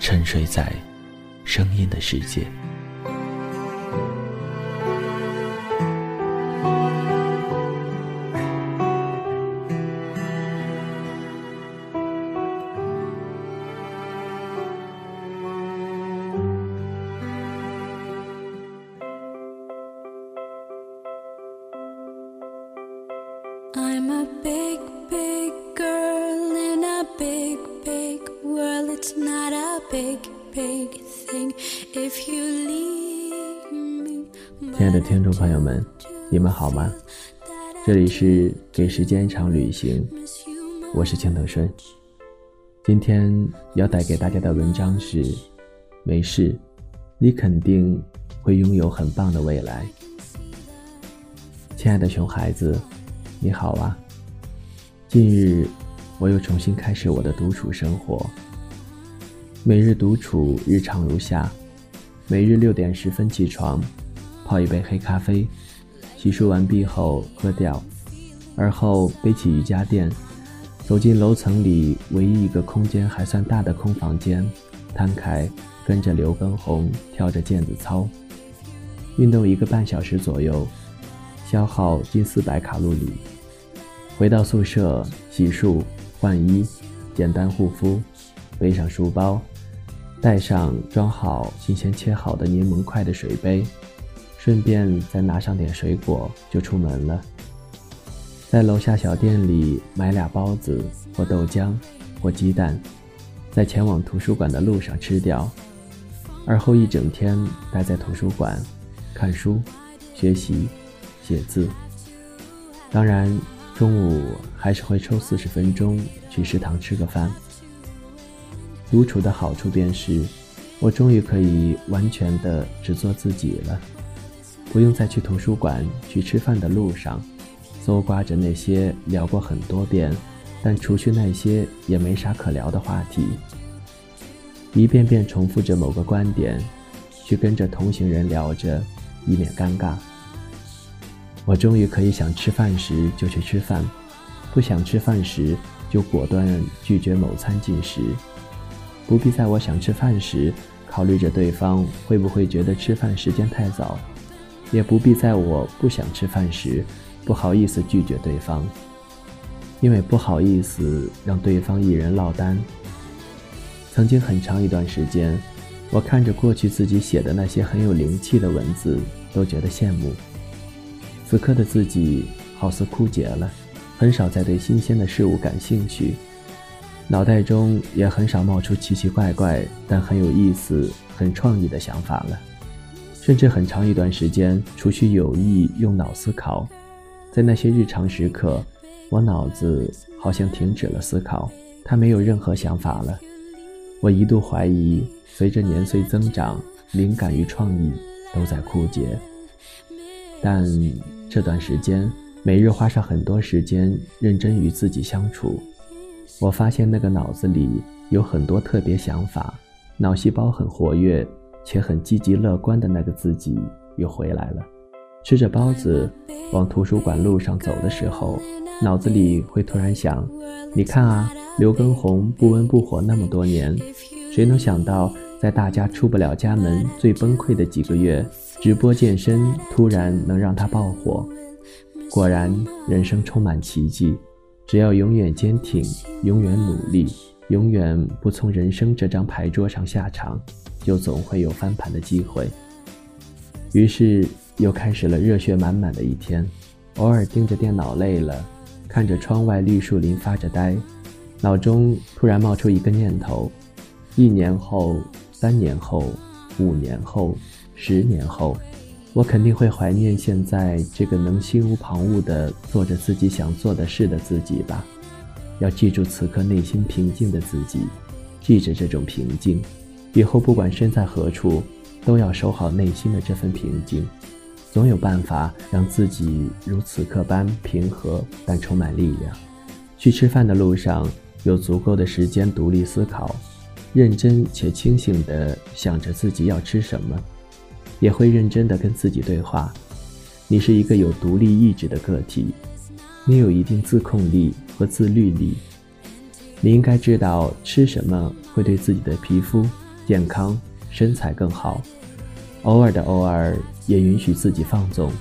沉睡在声音的世界。亲爱的听众朋友们，你们好吗？这里是给时间一场旅行，我是青藤顺。今天要带给大家的文章是：没事，你肯定会拥有很棒的未来。亲爱的熊孩子。你好啊，近日我又重新开始我的独处生活。每日独处日常如下：每日六点十分起床，泡一杯黑咖啡，洗漱完毕后喝掉，而后背起瑜伽垫，走进楼层里唯一一个空间还算大的空房间，摊开跟着刘畊宏跳着毽子操，运动一个半小时左右。消耗近四百卡路里。回到宿舍，洗漱、换衣，简单护肤，背上书包，带上装好新鲜切好的柠檬块的水杯，顺便再拿上点水果，就出门了。在楼下小店里买俩包子或豆浆或鸡蛋，在前往图书馆的路上吃掉。而后一整天待在图书馆，看书，学习。写字，当然，中午还是会抽四十分钟去食堂吃个饭。独处的好处便是，我终于可以完全的只做自己了，不用再去图书馆去吃饭的路上，搜刮着那些聊过很多遍，但除去那些也没啥可聊的话题，一遍遍重复着某个观点，去跟着同行人聊着，以免尴尬。我终于可以想吃饭时就去吃饭，不想吃饭时就果断拒绝某餐进食，不必在我想吃饭时考虑着对方会不会觉得吃饭时间太早，也不必在我不想吃饭时不好意思拒绝对方，因为不好意思让对方一人落单。曾经很长一段时间，我看着过去自己写的那些很有灵气的文字，都觉得羡慕。此刻的自己好似枯竭了，很少再对新鲜的事物感兴趣，脑袋中也很少冒出奇奇怪怪但很有意思、很创意的想法了。甚至很长一段时间，除去有意用脑思考，在那些日常时刻，我脑子好像停止了思考，它没有任何想法了。我一度怀疑，随着年岁增长，灵感与创意都在枯竭。但这段时间，每日花上很多时间认真与自己相处，我发现那个脑子里有很多特别想法，脑细胞很活跃且很积极乐观的那个自己又回来了。吃着包子往图书馆路上走的时候，脑子里会突然想：你看啊，刘畊宏不温不火那么多年，谁能想到？在大家出不了家门、最崩溃的几个月，直播健身突然能让他爆火。果然，人生充满奇迹。只要永远坚挺，永远努力，永远不从人生这张牌桌上下场，就总会有翻盘的机会。于是又开始了热血满满的一天。偶尔盯着电脑累了，看着窗外绿树林发着呆，脑中突然冒出一个念头：一年后、三年后、五年后、十年后。我肯定会怀念现在这个能心无旁骛地做着自己想做的事的自己吧。要记住此刻内心平静的自己，记着这种平静，以后不管身在何处，都要守好内心的这份平静。总有办法让自己如此刻般平和，但充满力量。去吃饭的路上，有足够的时间独立思考，认真且清醒地想着自己要吃什么。也会认真的跟自己对话。你是一个有独立意志的个体，你有一定自控力和自律力。你应该知道吃什么会对自己的皮肤、健康、身材更好。偶尔的偶尔，也允许自己放纵，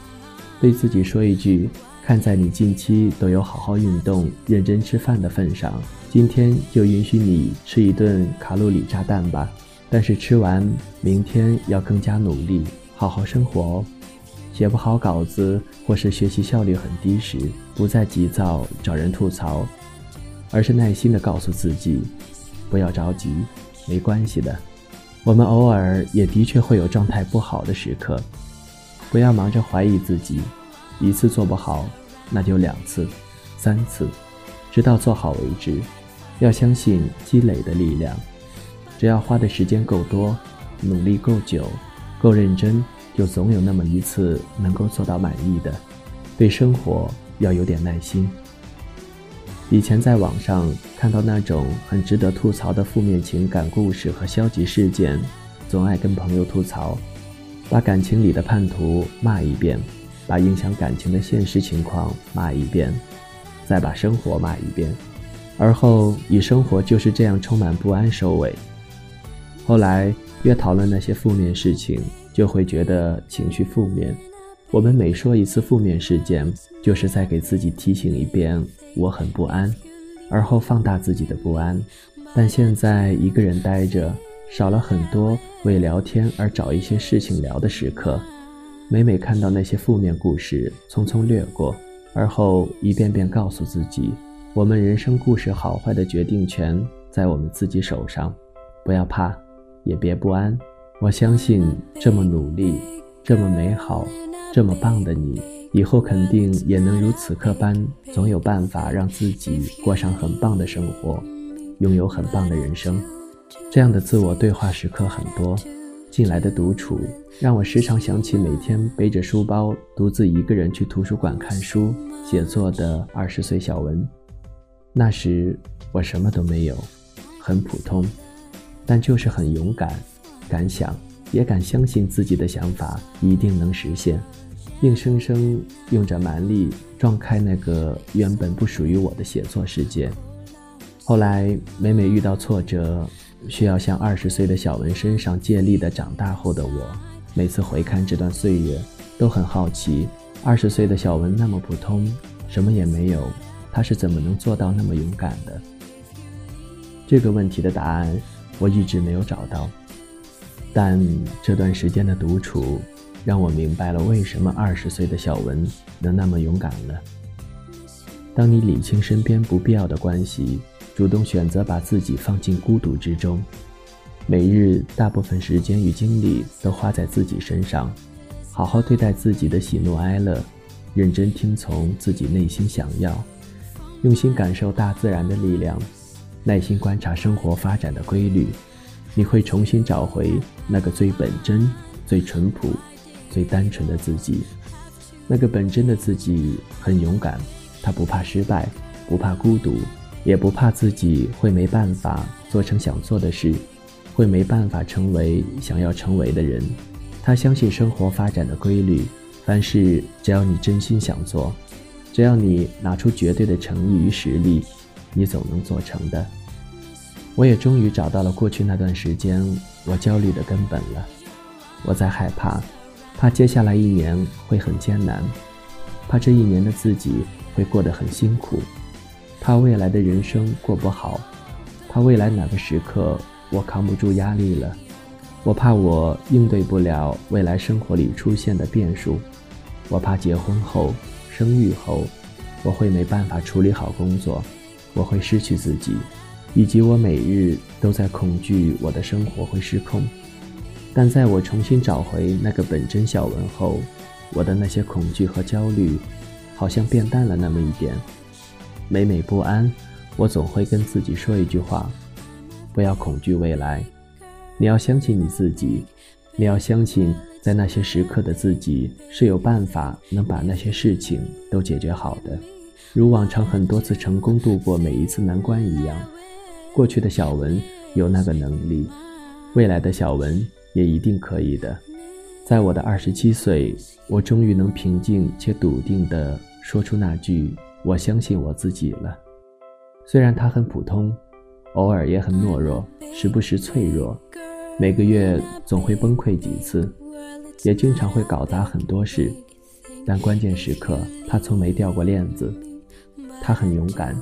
对自己说一句：“看在你近期都有好好运动、认真吃饭的份上，今天就允许你吃一顿卡路里炸弹吧。”但是吃完，明天要更加努力，好好生活哦。写不好稿子或是学习效率很低时，不再急躁找人吐槽，而是耐心的告诉自己，不要着急，没关系的。我们偶尔也的确会有状态不好的时刻，不要忙着怀疑自己，一次做不好，那就两次、三次，直到做好为止。要相信积累的力量。只要花的时间够多，努力够久，够认真，就总有那么一次能够做到满意的。对生活要有点耐心。以前在网上看到那种很值得吐槽的负面情感故事和消极事件，总爱跟朋友吐槽，把感情里的叛徒骂一遍，把影响感情的现实情况骂一遍，再把生活骂一遍，而后以生活就是这样充满不安收尾。后来越讨论那些负面事情，就会觉得情绪负面。我们每说一次负面事件，就是在给自己提醒一遍我很不安，而后放大自己的不安。但现在一个人待着，少了很多为聊天而找一些事情聊的时刻。每每看到那些负面故事，匆匆掠过，而后一遍遍告诉自己：我们人生故事好坏的决定权在我们自己手上，不要怕。也别不安，我相信这么努力、这么美好、这么棒的你，以后肯定也能如此刻般，总有办法让自己过上很棒的生活，拥有很棒的人生。这样的自我对话时刻很多，近来的独处让我时常想起每天背着书包独自一个人去图书馆看书、写作的二十岁小文。那时我什么都没有，很普通。但就是很勇敢，敢想，也敢相信自己的想法一定能实现，硬生生用着蛮力撞开那个原本不属于我的写作世界。后来每每遇到挫折，需要向二十岁的小文身上借力的长大后的我，每次回看这段岁月，都很好奇，二十岁的小文那么普通，什么也没有，他是怎么能做到那么勇敢的？这个问题的答案。我一直没有找到，但这段时间的独处，让我明白了为什么二十岁的小文能那么勇敢了。当你理清身边不必要的关系，主动选择把自己放进孤独之中，每日大部分时间与精力都花在自己身上，好好对待自己的喜怒哀乐，认真听从自己内心想要，用心感受大自然的力量。耐心观察生活发展的规律，你会重新找回那个最本真、最淳朴、最单纯的自己。那个本真的自己很勇敢，他不怕失败，不怕孤独，也不怕自己会没办法做成想做的事，会没办法成为想要成为的人。他相信生活发展的规律，凡事只要你真心想做，只要你拿出绝对的诚意与实力。你总能做成的。我也终于找到了过去那段时间我焦虑的根本了。我在害怕，怕接下来一年会很艰难，怕这一年的自己会过得很辛苦，怕未来的人生过不好，怕未来哪个时刻我扛不住压力了，我怕我应对不了未来生活里出现的变数，我怕结婚后、生育后，我会没办法处理好工作，我会失去自己，以及我每日都在恐惧我的生活会失控。但在我重新找回那个本真小文后，我的那些恐惧和焦虑，好像变淡了那么一点。每每不安，我总会跟自己说一句话：不要恐惧未来。你要相信你自己，你要相信，在那些时刻的自己是有办法能把那些事情都解决好的，如往常很多次成功度过每一次难关一样。过去的小文有那个能力，未来的小文也一定可以的。在我的二十七岁，我终于能平静且笃定地说出那句“我相信我自己了”。虽然他很普通，偶尔也很懦弱，时不时脆弱。每个月总会崩溃几次，也经常会搞砸很多事，但关键时刻他从没掉过链子。他很勇敢，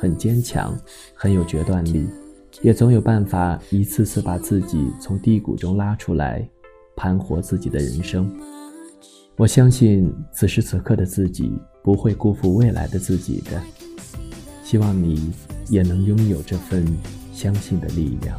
很坚强，很有决断力，也总有办法一次次把自己从低谷中拉出来，盘活自己的人生。我相信此时此刻的自己不会辜负未来的自己的，希望你也能拥有这份相信的力量。